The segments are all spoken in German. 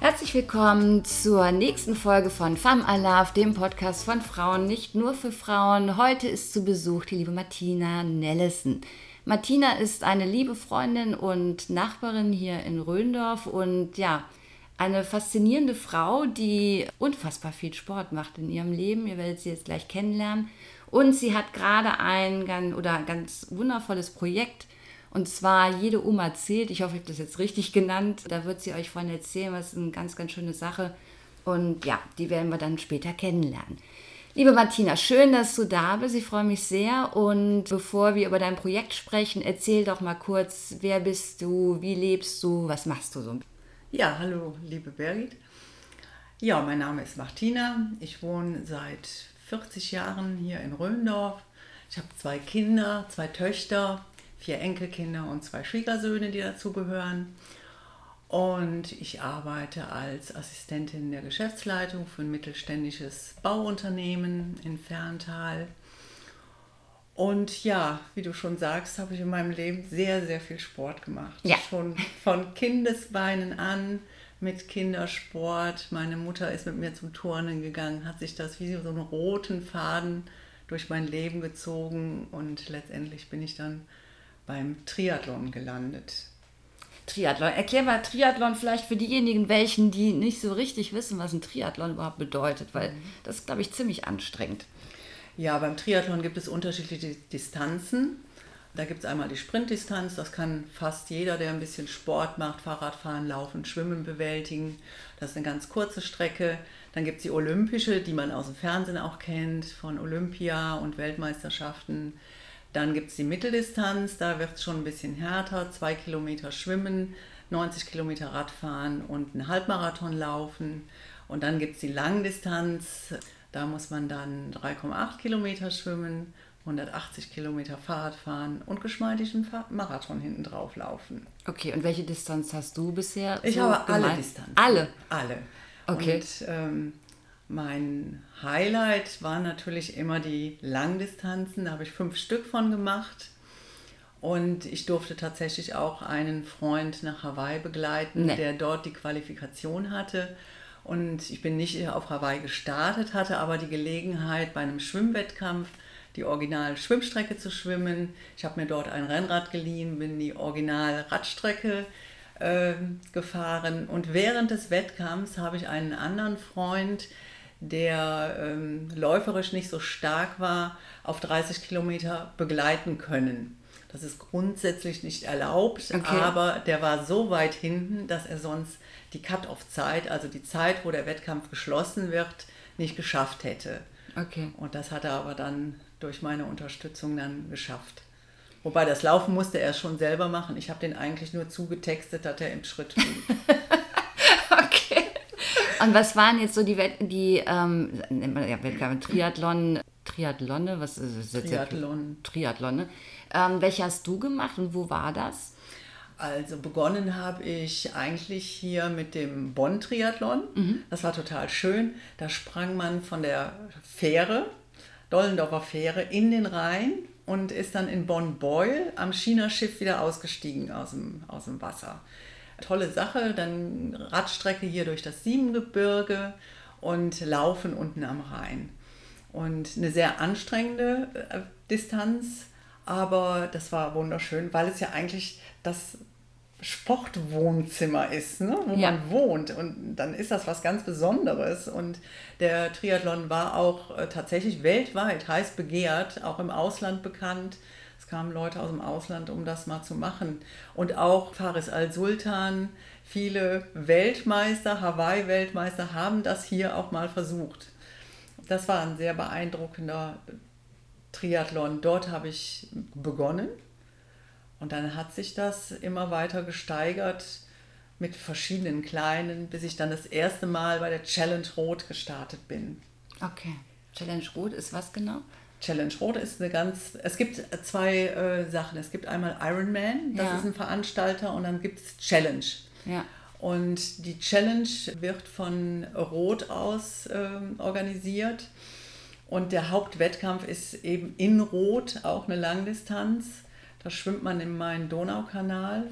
Herzlich willkommen zur nächsten Folge von Femme Alaf, dem Podcast von Frauen, nicht nur für Frauen. Heute ist zu Besuch die liebe Martina Nellison. Martina ist eine liebe Freundin und Nachbarin hier in Röndorf und ja, eine faszinierende Frau, die unfassbar viel Sport macht in ihrem Leben. Ihr werdet sie jetzt gleich kennenlernen. Und sie hat gerade ein ganz, oder ganz wundervolles Projekt und zwar Jede Oma zählt. Ich hoffe, ich habe das jetzt richtig genannt. Da wird sie euch von erzählen, was ist eine ganz, ganz schöne Sache. Und ja, die werden wir dann später kennenlernen. Liebe Martina, schön, dass du da bist. Ich freue mich sehr. Und bevor wir über dein Projekt sprechen, erzähl doch mal kurz, wer bist du, wie lebst du, was machst du so? Ja, hallo, liebe Birgit. Ja, mein Name ist Martina. Ich wohne seit 40 Jahren hier in Röndorf. Ich habe zwei Kinder, zwei Töchter vier Enkelkinder und zwei Schwiegersöhne, die dazugehören. Und ich arbeite als Assistentin der Geschäftsleitung für ein mittelständisches Bauunternehmen in Ferntal. Und ja, wie du schon sagst, habe ich in meinem Leben sehr, sehr viel Sport gemacht. Ja. Schon von Kindesbeinen an mit Kindersport. Meine Mutter ist mit mir zum Turnen gegangen, hat sich das wie so einen roten Faden durch mein Leben gezogen und letztendlich bin ich dann beim Triathlon gelandet. Triathlon. Erklär mal Triathlon vielleicht für diejenigen, welchen, die nicht so richtig wissen, was ein Triathlon überhaupt bedeutet, weil mhm. das ist, glaube ich, ziemlich anstrengend. Ja, beim Triathlon gibt es unterschiedliche Distanzen. Da gibt es einmal die Sprintdistanz, das kann fast jeder, der ein bisschen Sport macht, Fahrradfahren, Laufen, Schwimmen bewältigen. Das ist eine ganz kurze Strecke. Dann gibt es die olympische, die man aus dem Fernsehen auch kennt, von Olympia und Weltmeisterschaften. Dann gibt es die Mitteldistanz, da wird es schon ein bisschen härter, zwei Kilometer schwimmen, 90 Kilometer Radfahren und einen Halbmarathon laufen. Und dann gibt es die Langdistanz, da muss man dann 3,8 Kilometer schwimmen, 180 Kilometer Fahrrad fahren und geschmeidig einen Marathon hinten drauf laufen. Okay, und welche Distanz hast du bisher? Ich so habe alle Distanzen. Alle? Alle. Okay. Und ähm, mein Highlight war natürlich immer die Langdistanzen. Da habe ich fünf Stück von gemacht. Und ich durfte tatsächlich auch einen Freund nach Hawaii begleiten, nee. der dort die Qualifikation hatte. Und ich bin nicht auf Hawaii gestartet, hatte aber die Gelegenheit, bei einem Schwimmwettkampf die Original-Schwimmstrecke zu schwimmen. Ich habe mir dort ein Rennrad geliehen, bin die Original-Radstrecke äh, gefahren. Und während des Wettkampfs habe ich einen anderen Freund, der ähm, läuferisch nicht so stark war, auf 30 Kilometer begleiten können. Das ist grundsätzlich nicht erlaubt, okay. aber der war so weit hinten, dass er sonst die Cut-off-Zeit, also die Zeit, wo der Wettkampf geschlossen wird, nicht geschafft hätte. Okay. Und das hat er aber dann durch meine Unterstützung dann geschafft. Wobei das Laufen musste er schon selber machen. Ich habe den eigentlich nur zugetextet, dass er im Schritt blieb. Und was waren jetzt so die, die ähm, ja, Triathlon, Triathlone, was ist das Triathlon. Triathlone. Ähm, welche hast du gemacht und wo war das? Also begonnen habe ich eigentlich hier mit dem Bonn-Triathlon. Mhm. Das war total schön. Da sprang man von der Fähre, Dollendorfer Fähre, in den Rhein und ist dann in Bonn-Beul am China-Schiff wieder ausgestiegen aus dem, aus dem Wasser tolle Sache. Dann Radstrecke hier durch das Siebengebirge und Laufen unten am Rhein. Und eine sehr anstrengende äh, Distanz, aber das war wunderschön, weil es ja eigentlich das Sportwohnzimmer ist, ne? wo ja. man wohnt. Und dann ist das was ganz Besonderes. Und der Triathlon war auch äh, tatsächlich weltweit heiß begehrt, auch im Ausland bekannt kamen Leute aus dem Ausland, um das mal zu machen. Und auch Faris al-Sultan, viele Weltmeister, Hawaii-Weltmeister haben das hier auch mal versucht. Das war ein sehr beeindruckender Triathlon. Dort habe ich begonnen und dann hat sich das immer weiter gesteigert mit verschiedenen kleinen, bis ich dann das erste Mal bei der Challenge Rot gestartet bin. Okay. Challenge Rot ist was genau? Challenge Rot ist eine ganz, es gibt zwei äh, Sachen. Es gibt einmal Ironman, das ja. ist ein Veranstalter, und dann gibt es Challenge. Ja. Und die Challenge wird von Rot aus äh, organisiert. Und der Hauptwettkampf ist eben in Rot, auch eine Langdistanz. Da schwimmt man im Main-Donau-Kanal.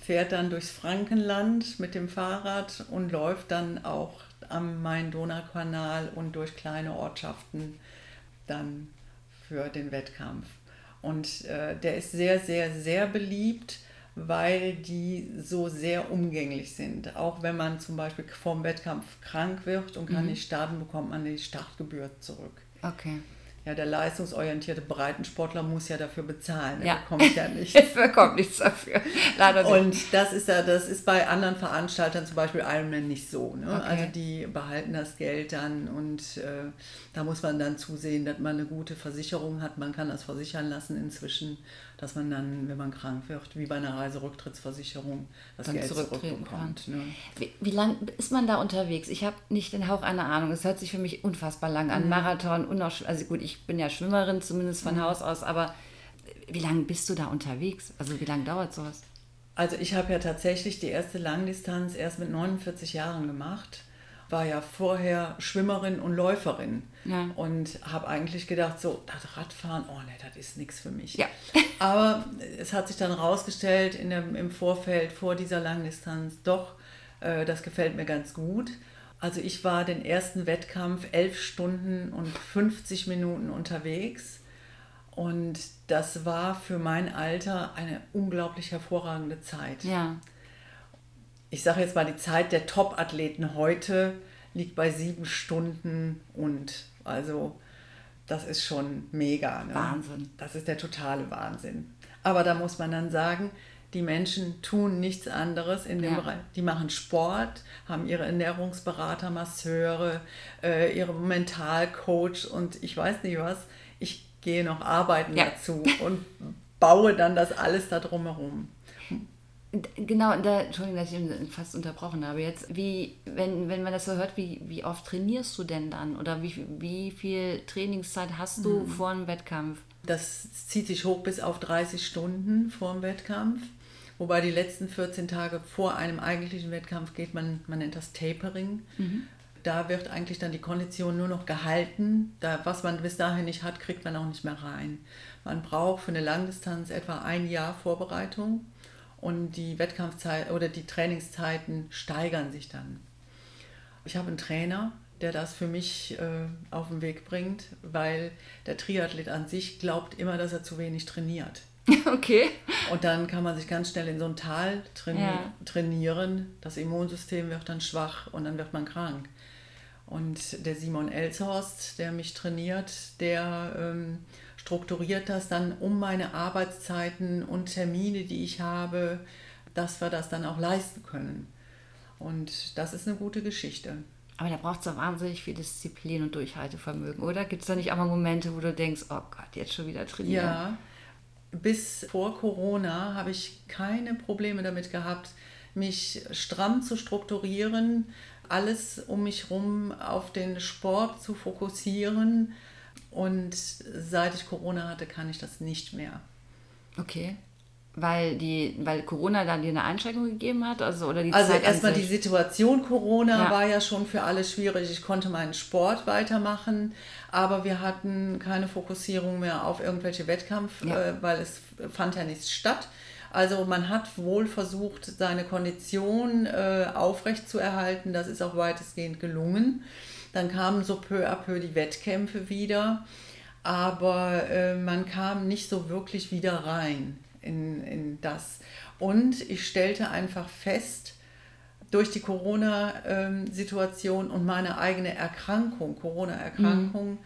fährt dann durchs Frankenland mit dem Fahrrad und läuft dann auch am Main-Donau-Kanal und durch kleine Ortschaften dann für den Wettkampf. Und äh, der ist sehr, sehr, sehr beliebt, weil die so sehr umgänglich sind. Auch wenn man zum Beispiel vorm Wettkampf krank wird und kann mhm. nicht starten, bekommt man die Startgebühr zurück. Okay ja, der leistungsorientierte Breitensportler muss ja dafür bezahlen. Ja. Er bekommt ja nichts. er bekommt nichts dafür. Leider nicht. Und das ist ja, das ist bei anderen Veranstaltern, zum Beispiel Ironman, nicht so. Ne? Okay. Also die behalten das Geld dann und äh, da muss man dann zusehen, dass man eine gute Versicherung hat. Man kann das versichern lassen inzwischen, dass man dann, wenn man krank wird, wie bei einer Reiserücktrittsversicherung, das dann Geld zurückbekommt. Ne? Wie, wie lange ist man da unterwegs? Ich habe nicht den Hauch einer Ahnung. Es hört sich für mich unfassbar lang an. Mhm. Marathon, also gut, ich bin ja Schwimmerin, zumindest von mhm. Haus aus, aber wie lange bist du da unterwegs? Also wie lange dauert sowas? Also ich habe ja tatsächlich die erste Langdistanz erst mit 49 Jahren gemacht. War ja vorher Schwimmerin und Läuferin ja. und habe eigentlich gedacht, so, das Radfahren, oh ne, das ist nichts für mich. Ja. Aber es hat sich dann rausgestellt in dem, im Vorfeld vor dieser Langdistanz, doch, äh, das gefällt mir ganz gut. Also ich war den ersten Wettkampf elf Stunden und 50 Minuten unterwegs. Und das war für mein Alter eine unglaublich hervorragende Zeit. Ja. Ich sage jetzt mal, die Zeit der Top-Athleten heute liegt bei sieben Stunden und also das ist schon mega. Ne? Wahnsinn. Das ist der totale Wahnsinn. Aber da muss man dann sagen, die Menschen tun nichts anderes in dem ja. Bereich. Die machen Sport, haben ihre Ernährungsberater, Masseure, äh, ihre Mentalcoach und ich weiß nicht was. Ich gehe noch arbeiten ja. dazu und baue dann das alles da drumherum. Genau, da, Entschuldigung, dass ich ihn fast unterbrochen habe jetzt. Wie, wenn, wenn man das so hört, wie, wie oft trainierst du denn dann? Oder wie, wie viel Trainingszeit hast du hm. vor einem Wettkampf? Das zieht sich hoch bis auf 30 Stunden vor dem Wettkampf. Wobei die letzten 14 Tage vor einem eigentlichen Wettkampf geht man, man nennt das Tapering. Mhm. Da wird eigentlich dann die Kondition nur noch gehalten. Da, was man bis dahin nicht hat, kriegt man auch nicht mehr rein. Man braucht für eine Langdistanz etwa ein Jahr Vorbereitung und die Wettkampfzeit oder die Trainingszeiten steigern sich dann. Ich habe einen Trainer, der das für mich äh, auf den Weg bringt, weil der Triathlet an sich glaubt immer, dass er zu wenig trainiert. Okay. Und dann kann man sich ganz schnell in so ein Tal traini ja. trainieren. Das Immunsystem wird dann schwach und dann wird man krank. Und der Simon Elshorst, der mich trainiert, der ähm, strukturiert das dann um meine Arbeitszeiten und Termine, die ich habe, dass wir das dann auch leisten können. Und das ist eine gute Geschichte. Aber da braucht es doch wahnsinnig viel Disziplin und Durchhaltevermögen, oder? Gibt es da nicht auch mal Momente, wo du denkst, oh Gott, jetzt schon wieder trainieren? Ja, bis vor Corona habe ich keine Probleme damit gehabt, mich stramm zu strukturieren, alles um mich herum auf den Sport zu fokussieren. Und seit ich Corona hatte, kann ich das nicht mehr. Okay weil die, weil Corona dann dir eine Einschränkung gegeben hat? Also, oder die also erstmal die Situation Corona ja. war ja schon für alle schwierig. Ich konnte meinen Sport weitermachen, aber wir hatten keine Fokussierung mehr auf irgendwelche Wettkampf, ja. äh, weil es fand ja nichts statt. Also man hat wohl versucht, seine Kondition äh, aufrecht zu erhalten. Das ist auch weitestgehend gelungen. Dann kamen so peu à peu die Wettkämpfe wieder, aber äh, man kam nicht so wirklich wieder rein in, in das. Und ich stellte einfach fest, durch die Corona-Situation und meine eigene Erkrankung, Corona-Erkrankung, mhm.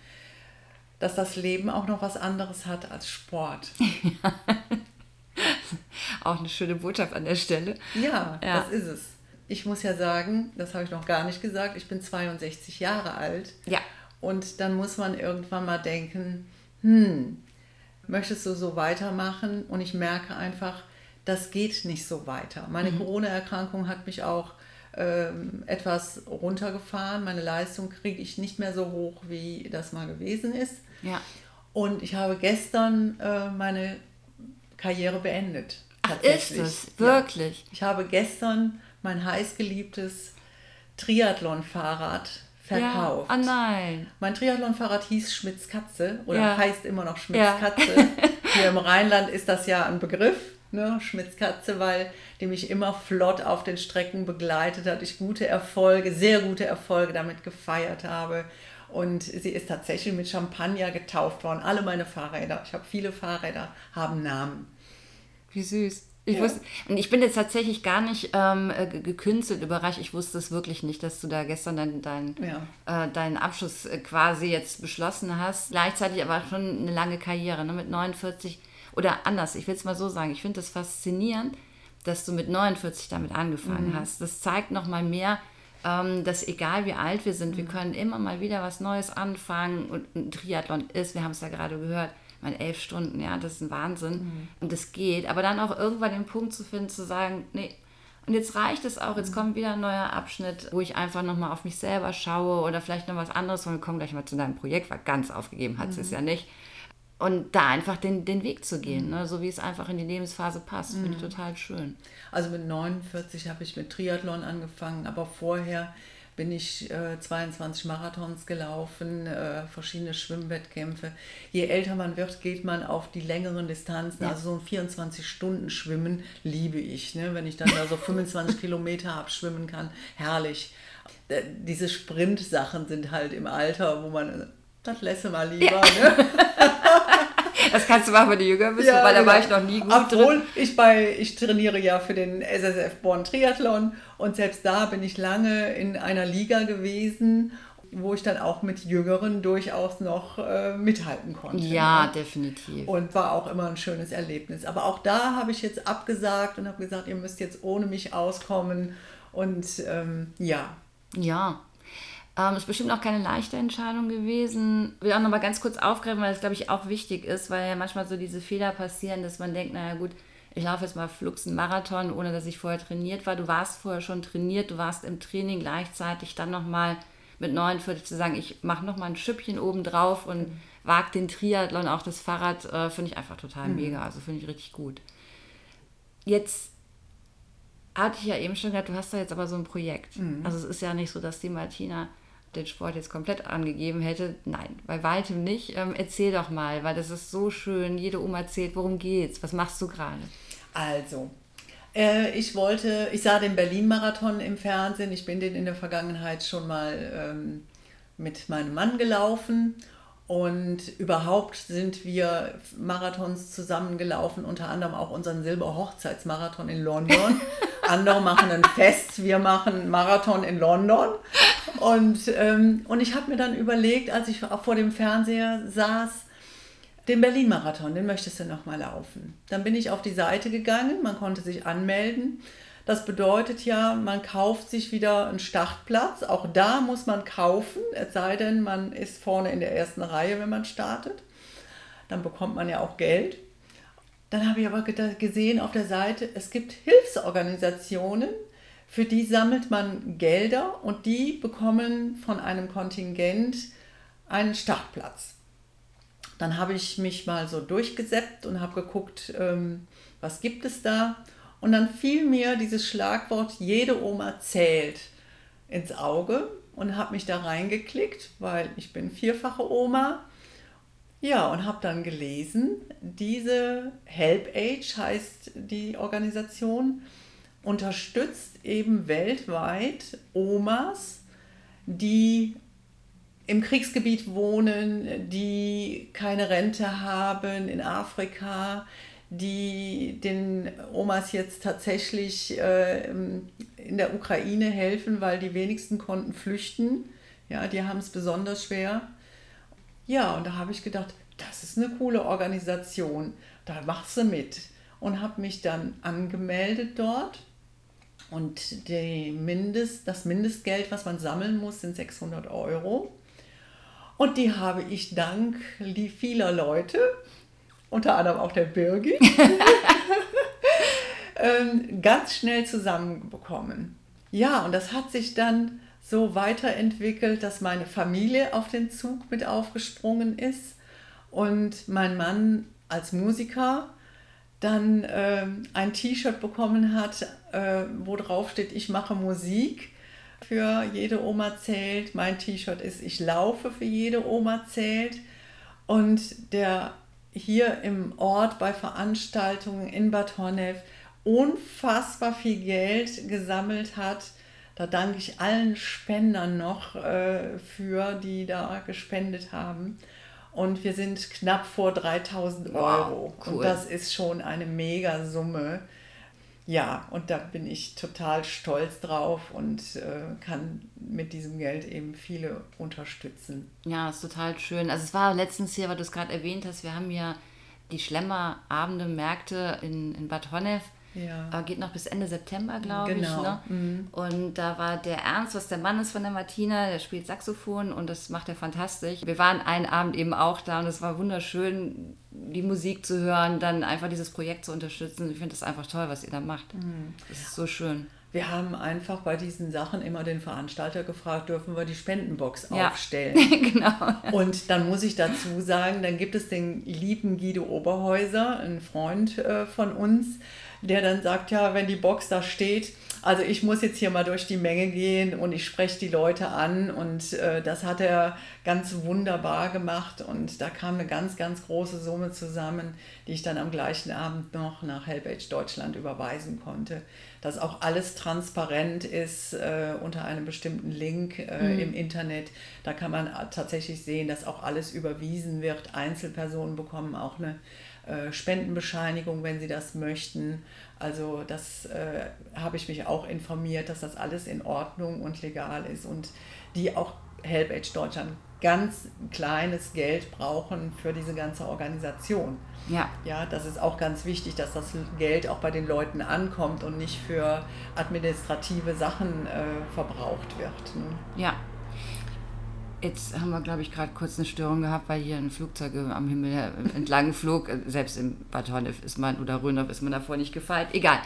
dass das Leben auch noch was anderes hat als Sport. auch eine schöne Botschaft an der Stelle. Ja, ja, das ist es. Ich muss ja sagen, das habe ich noch gar nicht gesagt, ich bin 62 Jahre alt. Ja. Und dann muss man irgendwann mal denken, hm, möchtest du so weitermachen? Und ich merke einfach, das geht nicht so weiter. Meine mhm. Corona-Erkrankung hat mich auch ähm, etwas runtergefahren. Meine Leistung kriege ich nicht mehr so hoch, wie das mal gewesen ist. Ja. Und ich habe gestern äh, meine Karriere beendet. Ach, ist es? Wirklich? Ja. Ich habe gestern mein heißgeliebtes Triathlon-Fahrrad verkauft. Ja. Oh nein. Mein Triathlon-Fahrrad hieß Schmitz Katze oder ja. heißt immer noch Schmitz Katze. Hier im Rheinland ist das ja ein Begriff. ne, Schmitzkatze, weil die mich immer flott auf den Strecken begleitet hat, ich gute Erfolge, sehr gute Erfolge damit gefeiert habe. Und sie ist tatsächlich mit Champagner getauft worden. Alle meine Fahrräder, ich habe viele Fahrräder, haben Namen. Wie süß. Ich ja. wusste, und ich bin jetzt tatsächlich gar nicht ähm, äh, gekünstelt überrascht. Ich wusste es wirklich nicht, dass du da gestern dein, dein, ja. äh, deinen Abschluss äh, quasi jetzt beschlossen hast. Gleichzeitig aber schon eine lange Karriere, ne? mit 49 oder anders. Ich will es mal so sagen. Ich finde es das faszinierend, dass du mit 49 damit angefangen mhm. hast. Das zeigt nochmal mehr, ähm, dass egal wie alt wir sind, mhm. wir können immer mal wieder was Neues anfangen. Und ein Triathlon ist, wir haben es ja gerade gehört, meine elf Stunden, ja, das ist ein Wahnsinn. Mhm. Und das geht. Aber dann auch irgendwann den Punkt zu finden, zu sagen, nee, und jetzt reicht es auch, jetzt mhm. kommt wieder ein neuer Abschnitt, wo ich einfach nochmal auf mich selber schaue oder vielleicht noch was anderes. Und wir kommen gleich mal zu deinem Projekt, weil ganz aufgegeben hat es mhm. ja nicht. Und da einfach den, den Weg zu gehen, mhm. ne? so wie es einfach in die Lebensphase passt, finde ich mhm. total schön. Also mit 49 habe ich mit Triathlon angefangen, aber vorher bin ich äh, 22 Marathons gelaufen, äh, verschiedene Schwimmwettkämpfe. Je älter man wird, geht man auf die längeren Distanzen. Ja. Also so ein 24-Stunden-Schwimmen liebe ich. Ne? Wenn ich dann da so 25 Kilometer abschwimmen kann, herrlich. Äh, diese Sprint-Sachen sind halt im Alter, wo man, das lässt mal lieber. Ja. Ne? Das kannst du machen, wenn du jünger bist, ja, weil da genau. war ich noch nie gut Obwohl drin. Ich, bei, ich trainiere ja für den SSF Born Triathlon und selbst da bin ich lange in einer Liga gewesen wo ich dann auch mit Jüngeren durchaus noch äh, mithalten konnte. Ja, ne? definitiv. Und war auch immer ein schönes Erlebnis. Aber auch da habe ich jetzt abgesagt und habe gesagt, ihr müsst jetzt ohne mich auskommen. Und ähm, ja. Ja, ähm, ist bestimmt auch keine leichte Entscheidung gewesen. Ich will auch noch mal ganz kurz aufgreifen, weil das, glaube ich, auch wichtig ist, weil ja manchmal so diese Fehler passieren, dass man denkt, naja gut, ich laufe jetzt mal Flux einen Marathon, ohne dass ich vorher trainiert war. Du warst vorher schon trainiert, du warst im Training gleichzeitig dann noch mal mit 49 zu sagen, ich mache noch mal ein Schüppchen oben drauf und mhm. wage den Triathlon, auch das Fahrrad, äh, finde ich einfach total mhm. mega. Also finde ich richtig gut. Jetzt hatte ich ja eben schon gesagt, du hast da jetzt aber so ein Projekt. Mhm. Also es ist ja nicht so, dass die Martina den Sport jetzt komplett angegeben hätte. Nein, bei weitem nicht. Ähm, erzähl doch mal, weil das ist so schön. Jede Oma erzählt, worum geht's? Was machst du gerade? Also, äh, ich wollte, ich sah den Berlin-Marathon im Fernsehen. Ich bin den in der Vergangenheit schon mal ähm, mit meinem Mann gelaufen. Und überhaupt sind wir Marathons zusammengelaufen, unter anderem auch unseren Silber-Hochzeitsmarathon in London. Andere machen ein Fest, wir machen Marathon in London. Und, ähm, und ich habe mir dann überlegt, als ich vor dem Fernseher saß, den Berlin-Marathon, den möchtest du nochmal laufen. Dann bin ich auf die Seite gegangen, man konnte sich anmelden. Das bedeutet ja, man kauft sich wieder einen Startplatz. Auch da muss man kaufen, es sei denn, man ist vorne in der ersten Reihe, wenn man startet. Dann bekommt man ja auch Geld. Dann habe ich aber gesehen auf der Seite, es gibt Hilfsorganisationen, für die sammelt man Gelder und die bekommen von einem Kontingent einen Startplatz. Dann habe ich mich mal so durchgesäppt und habe geguckt, ähm, was gibt es da. Und dann fiel mir dieses Schlagwort jede Oma zählt ins Auge und habe mich da reingeklickt, weil ich bin vierfache Oma. Ja, und habe dann gelesen, diese Help Age heißt die Organisation, unterstützt eben weltweit Omas, die im Kriegsgebiet wohnen, die keine Rente haben in Afrika, die den Omas jetzt tatsächlich äh, in der Ukraine helfen, weil die wenigsten konnten flüchten. Ja, die haben es besonders schwer. Ja, und da habe ich gedacht, das ist eine coole Organisation, da machst du mit. Und habe mich dann angemeldet dort und die Mindest, das Mindestgeld, was man sammeln muss, sind 600 Euro. Und die habe ich dank vieler Leute, unter anderem auch der Birgit, ähm, ganz schnell zusammenbekommen. Ja, und das hat sich dann so weiterentwickelt, dass meine Familie auf den Zug mit aufgesprungen ist und mein Mann als Musiker dann äh, ein T-Shirt bekommen hat, äh, wo drauf steht, ich mache Musik für jede Oma zählt. Mein T-Shirt ist, ich laufe für jede Oma zählt. Und der hier im Ort bei Veranstaltungen in Bad Honnef unfassbar viel Geld gesammelt hat. Da danke ich allen Spendern noch äh, für, die da gespendet haben. Und wir sind knapp vor 3000 Euro. Wow, cool. Und das ist schon eine Megasumme. Ja, und da bin ich total stolz drauf und äh, kann mit diesem Geld eben viele unterstützen. Ja, ist total schön. Also es war letztens hier, weil du es gerade erwähnt hast, wir haben ja die Schlemmerabende, Märkte in, in Bad Honnef ja. Äh, geht noch bis Ende September, glaube genau. ich. Ne? Mhm. Und da war der Ernst, was der Mann ist von der Martina, der spielt Saxophon und das macht er fantastisch. Wir waren einen Abend eben auch da und es war wunderschön, die Musik zu hören, dann einfach dieses Projekt zu unterstützen. Ich finde das einfach toll, was ihr da macht. Mhm. Das ist so schön. Wir haben einfach bei diesen Sachen immer den Veranstalter gefragt, dürfen wir die Spendenbox ja. aufstellen. genau. Und dann muss ich dazu sagen, dann gibt es den lieben Guido Oberhäuser, ein Freund äh, von uns, der dann sagt, ja, wenn die Box da steht, also ich muss jetzt hier mal durch die Menge gehen und ich spreche die Leute an und äh, das hat er ganz wunderbar gemacht und da kam eine ganz, ganz große Summe zusammen, die ich dann am gleichen Abend noch nach Helpage Deutschland überweisen konnte. Dass auch alles transparent ist äh, unter einem bestimmten Link äh, mhm. im Internet. Da kann man tatsächlich sehen, dass auch alles überwiesen wird. Einzelpersonen bekommen auch eine äh, Spendenbescheinigung, wenn sie das möchten. Also das äh, habe ich mich auch informiert, dass das alles in Ordnung und legal ist und die auch HelpAge Deutschland ganz kleines Geld brauchen für diese ganze Organisation. Ja. Ja, das ist auch ganz wichtig, dass das Geld auch bei den Leuten ankommt und nicht für administrative Sachen äh, verbraucht wird. Ne? Ja, Jetzt haben wir, glaube ich, gerade kurz eine Störung gehabt, weil hier ein Flugzeug am Himmel entlang flog. Selbst im Bad Honnef ist man oder Rönow ist man davor nicht gefeit. Egal.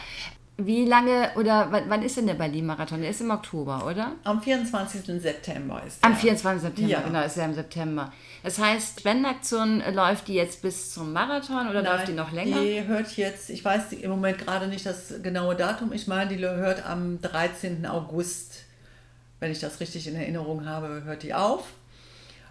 Wie lange oder wann ist denn der Berlin-Marathon? Der ist im Oktober, oder? Am 24. September ist der. Am 24. September, ja. genau, ist er im September. Das heißt, Spendenaktion läuft die jetzt bis zum Marathon oder Nein, läuft die noch länger? Die hört jetzt, ich weiß im Moment gerade nicht das genaue Datum, ich meine, die hört am 13. August wenn ich das richtig in Erinnerung habe, hört die auf.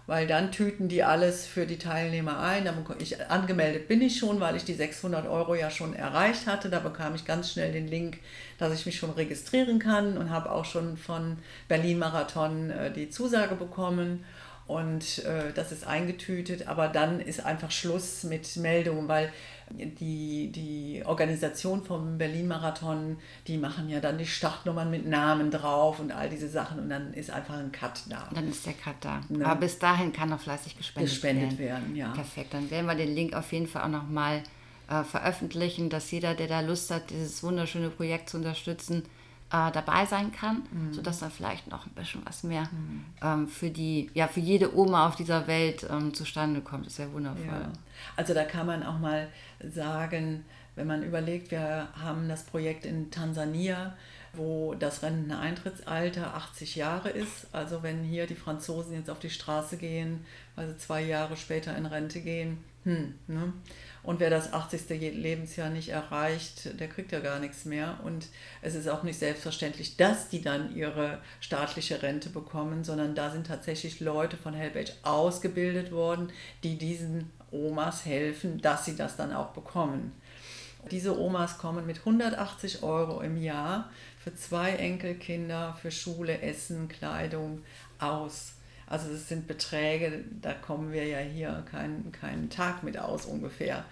Weil dann tüten die alles für die Teilnehmer ein. Ich, angemeldet bin ich schon, weil ich die 600 Euro ja schon erreicht hatte. Da bekam ich ganz schnell den Link, dass ich mich schon registrieren kann und habe auch schon von Berlin Marathon äh, die Zusage bekommen und äh, das ist eingetütet, aber dann ist einfach Schluss mit Meldungen, weil die, die Organisation vom Berlin-Marathon, die machen ja dann die Startnummern mit Namen drauf und all diese Sachen und dann ist einfach ein Cut da. Dann ist der Cut da. Ne? Aber bis dahin kann noch fleißig gespendet, gespendet werden. werden. ja. Perfekt, dann werden wir den Link auf jeden Fall auch nochmal äh, veröffentlichen, dass jeder, der da Lust hat, dieses wunderschöne Projekt zu unterstützen, äh, dabei sein kann, mhm. sodass dann vielleicht noch ein bisschen was mehr mhm. ähm, für die, ja, für jede Oma auf dieser Welt ähm, zustande kommt. Das ist ja wundervoll. Ja. Also da kann man auch mal sagen, wenn man überlegt, wir haben das Projekt in Tansania, wo das Renteneintrittsalter 80 Jahre ist. Also wenn hier die Franzosen jetzt auf die Straße gehen, weil sie zwei Jahre später in Rente gehen, hm, ne? Und wer das 80. Lebensjahr nicht erreicht, der kriegt ja gar nichts mehr. Und es ist auch nicht selbstverständlich, dass die dann ihre staatliche Rente bekommen, sondern da sind tatsächlich Leute von HelpAge ausgebildet worden, die diesen Omas helfen, dass sie das dann auch bekommen. Diese Omas kommen mit 180 Euro im Jahr für zwei Enkelkinder, für Schule, Essen, Kleidung aus. Also das sind Beträge, da kommen wir ja hier keinen, keinen Tag mit aus ungefähr.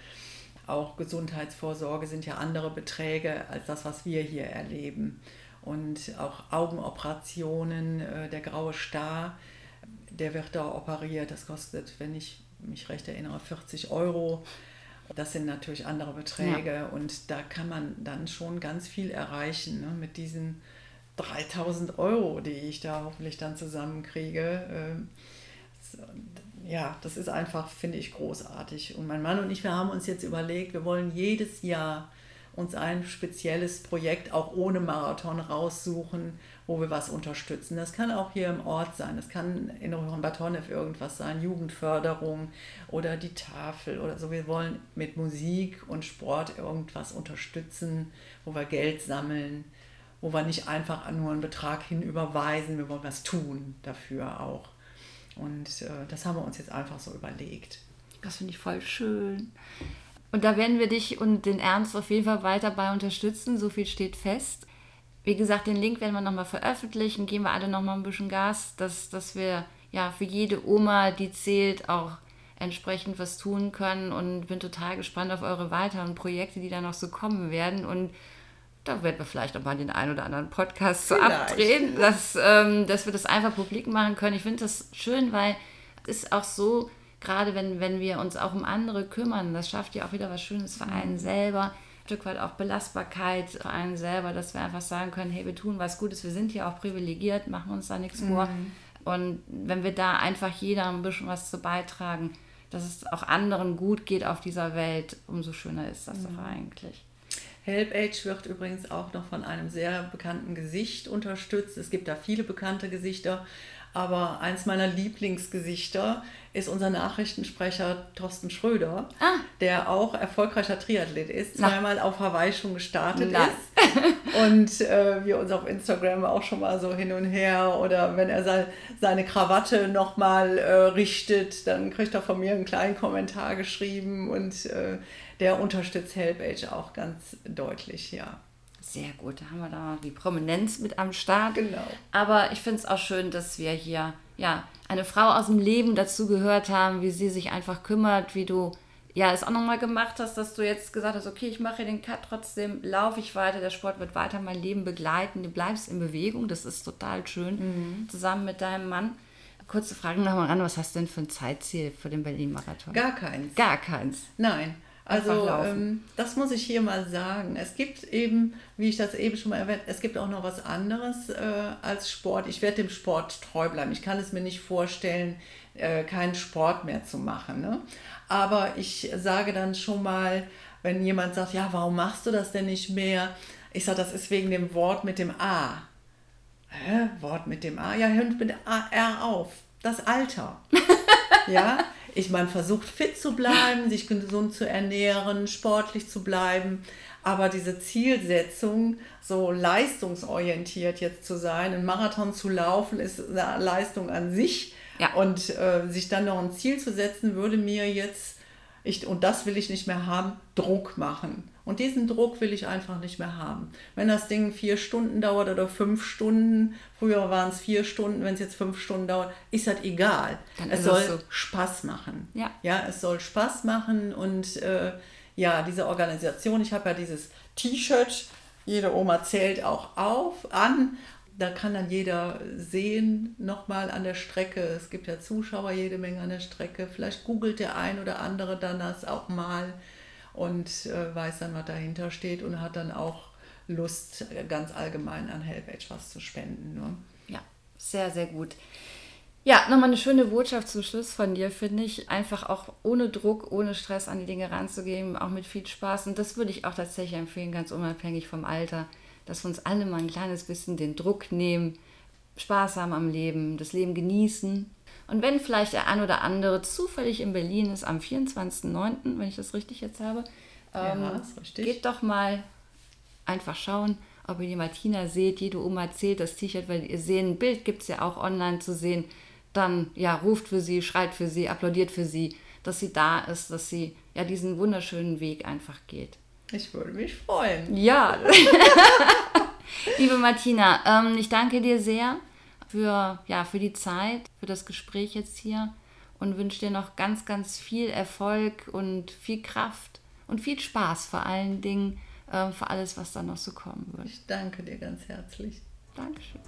Auch Gesundheitsvorsorge sind ja andere Beträge als das, was wir hier erleben. Und auch Augenoperationen, äh, der graue Star, der wird da operiert. Das kostet, wenn ich mich recht erinnere, 40 Euro. Das sind natürlich andere Beträge ja. und da kann man dann schon ganz viel erreichen ne, mit diesen 3000 Euro, die ich da hoffentlich dann zusammenkriege. Ähm, ja, das ist einfach, finde ich, großartig. Und mein Mann und ich, wir haben uns jetzt überlegt, wir wollen jedes Jahr uns ein spezielles Projekt auch ohne Marathon raussuchen, wo wir was unterstützen. Das kann auch hier im Ort sein, das kann in Honnef irgendwas sein, Jugendförderung oder die Tafel oder so. Wir wollen mit Musik und Sport irgendwas unterstützen, wo wir Geld sammeln wo wir nicht einfach nur einen Betrag hinüberweisen, wir wollen was tun dafür auch. Und äh, das haben wir uns jetzt einfach so überlegt. Das finde ich voll schön. Und da werden wir dich und den Ernst auf jeden Fall weiter bei unterstützen. So viel steht fest. Wie gesagt, den Link werden wir nochmal veröffentlichen. Geben wir alle nochmal ein bisschen Gas, dass, dass wir ja für jede Oma, die zählt, auch entsprechend was tun können. Und bin total gespannt auf eure weiteren Projekte, die da noch so kommen werden. Und da werden wir vielleicht noch mal den einen oder anderen Podcast so abdrehen, dass, ähm, dass wir das einfach publik machen können. Ich finde das schön, weil es ist auch so, gerade wenn, wenn wir uns auch um andere kümmern, das schafft ja auch wieder was Schönes für einen mhm. selber. Ein Stück weit auch Belastbarkeit für einen selber, dass wir einfach sagen können, hey, wir tun was Gutes, wir sind hier auch privilegiert, machen uns da nichts mhm. vor. Und wenn wir da einfach jeder ein bisschen was zu beitragen, dass es auch anderen gut geht auf dieser Welt, umso schöner ist das mhm. doch eigentlich. HelpAge wird übrigens auch noch von einem sehr bekannten Gesicht unterstützt. Es gibt da viele bekannte Gesichter, aber eins meiner Lieblingsgesichter ist unser Nachrichtensprecher Thorsten Schröder, ah. der auch erfolgreicher Triathlet ist, zweimal Na. auf Hawaii schon gestartet Na. ist. Und äh, wir uns auf Instagram auch schon mal so hin und her oder wenn er se seine Krawatte nochmal äh, richtet, dann kriegt er von mir einen kleinen Kommentar geschrieben und äh, der unterstützt HelpAge auch ganz deutlich, ja. Sehr gut, da haben wir da die Prominenz mit am Start. Genau. Aber ich finde es auch schön, dass wir hier ja, eine Frau aus dem Leben dazu gehört haben, wie sie sich einfach kümmert, wie du ja es auch nochmal gemacht hast, dass du jetzt gesagt hast, okay, ich mache den Cut, trotzdem laufe ich weiter, der Sport wird weiter mein Leben begleiten, du bleibst in Bewegung, das ist total schön, mhm. zusammen mit deinem Mann. Kurze Frage nochmal ran, was hast du denn für ein Zeitziel für den Berlin-Marathon? Gar keins. Gar keins? Nein. Also ähm, das muss ich hier mal sagen. Es gibt eben, wie ich das eben schon mal erwähnt, es gibt auch noch was anderes äh, als Sport. Ich werde dem Sport treu bleiben. Ich kann es mir nicht vorstellen, äh, keinen Sport mehr zu machen. Ne? Aber ich sage dann schon mal, wenn jemand sagt, ja, warum machst du das denn nicht mehr? Ich sage, das ist wegen dem Wort mit dem A. Hä? Wort mit dem A? Ja, hört mit A, R auf. Das Alter. ja, ich meine, versucht fit zu bleiben, sich gesund zu ernähren, sportlich zu bleiben. Aber diese Zielsetzung, so leistungsorientiert jetzt zu sein, einen Marathon zu laufen, ist eine Leistung an sich. Ja. Und äh, sich dann noch ein Ziel zu setzen, würde mir jetzt, ich, und das will ich nicht mehr haben, Druck machen. Und diesen Druck will ich einfach nicht mehr haben. Wenn das Ding vier Stunden dauert oder fünf Stunden, früher waren es vier Stunden, wenn es jetzt fünf Stunden dauert, ist das egal. Dann es soll so. Spaß machen. Ja. ja, es soll Spaß machen und äh, ja, diese Organisation, ich habe ja dieses T-Shirt, jede Oma zählt auch auf, an. Da kann dann jeder sehen, nochmal an der Strecke. Es gibt ja Zuschauer jede Menge an der Strecke. Vielleicht googelt der ein oder andere dann das auch mal und äh, weiß dann, was dahinter steht und hat dann auch Lust, ganz allgemein an HelpAge was zu spenden. Ne? Ja, sehr, sehr gut. Ja, nochmal eine schöne Botschaft zum Schluss von dir, finde ich. Einfach auch ohne Druck, ohne Stress an die Dinge ranzugehen, auch mit viel Spaß. Und das würde ich auch tatsächlich empfehlen, ganz unabhängig vom Alter, dass wir uns alle mal ein kleines bisschen den Druck nehmen, Spaß haben am Leben, das Leben genießen und wenn vielleicht der ein oder andere zufällig in Berlin ist am 24.09., wenn ich das richtig jetzt habe, ähm, ja, geht doch mal einfach schauen, ob ihr die Martina seht. Jede Oma zählt das T-Shirt, weil ihr seht, ein Bild gibt es ja auch online zu sehen. Dann ja, ruft für sie, schreit für sie, applaudiert für sie, dass sie da ist, dass sie ja diesen wunderschönen Weg einfach geht. Ich würde mich freuen. Ja. Liebe Martina, ähm, ich danke dir sehr für, ja, für die Zeit, für das Gespräch jetzt hier und wünsche dir noch ganz, ganz viel Erfolg und viel Kraft und viel Spaß vor allen Dingen äh, für alles, was da noch so kommen wird. Ich danke dir ganz herzlich. Dankeschön.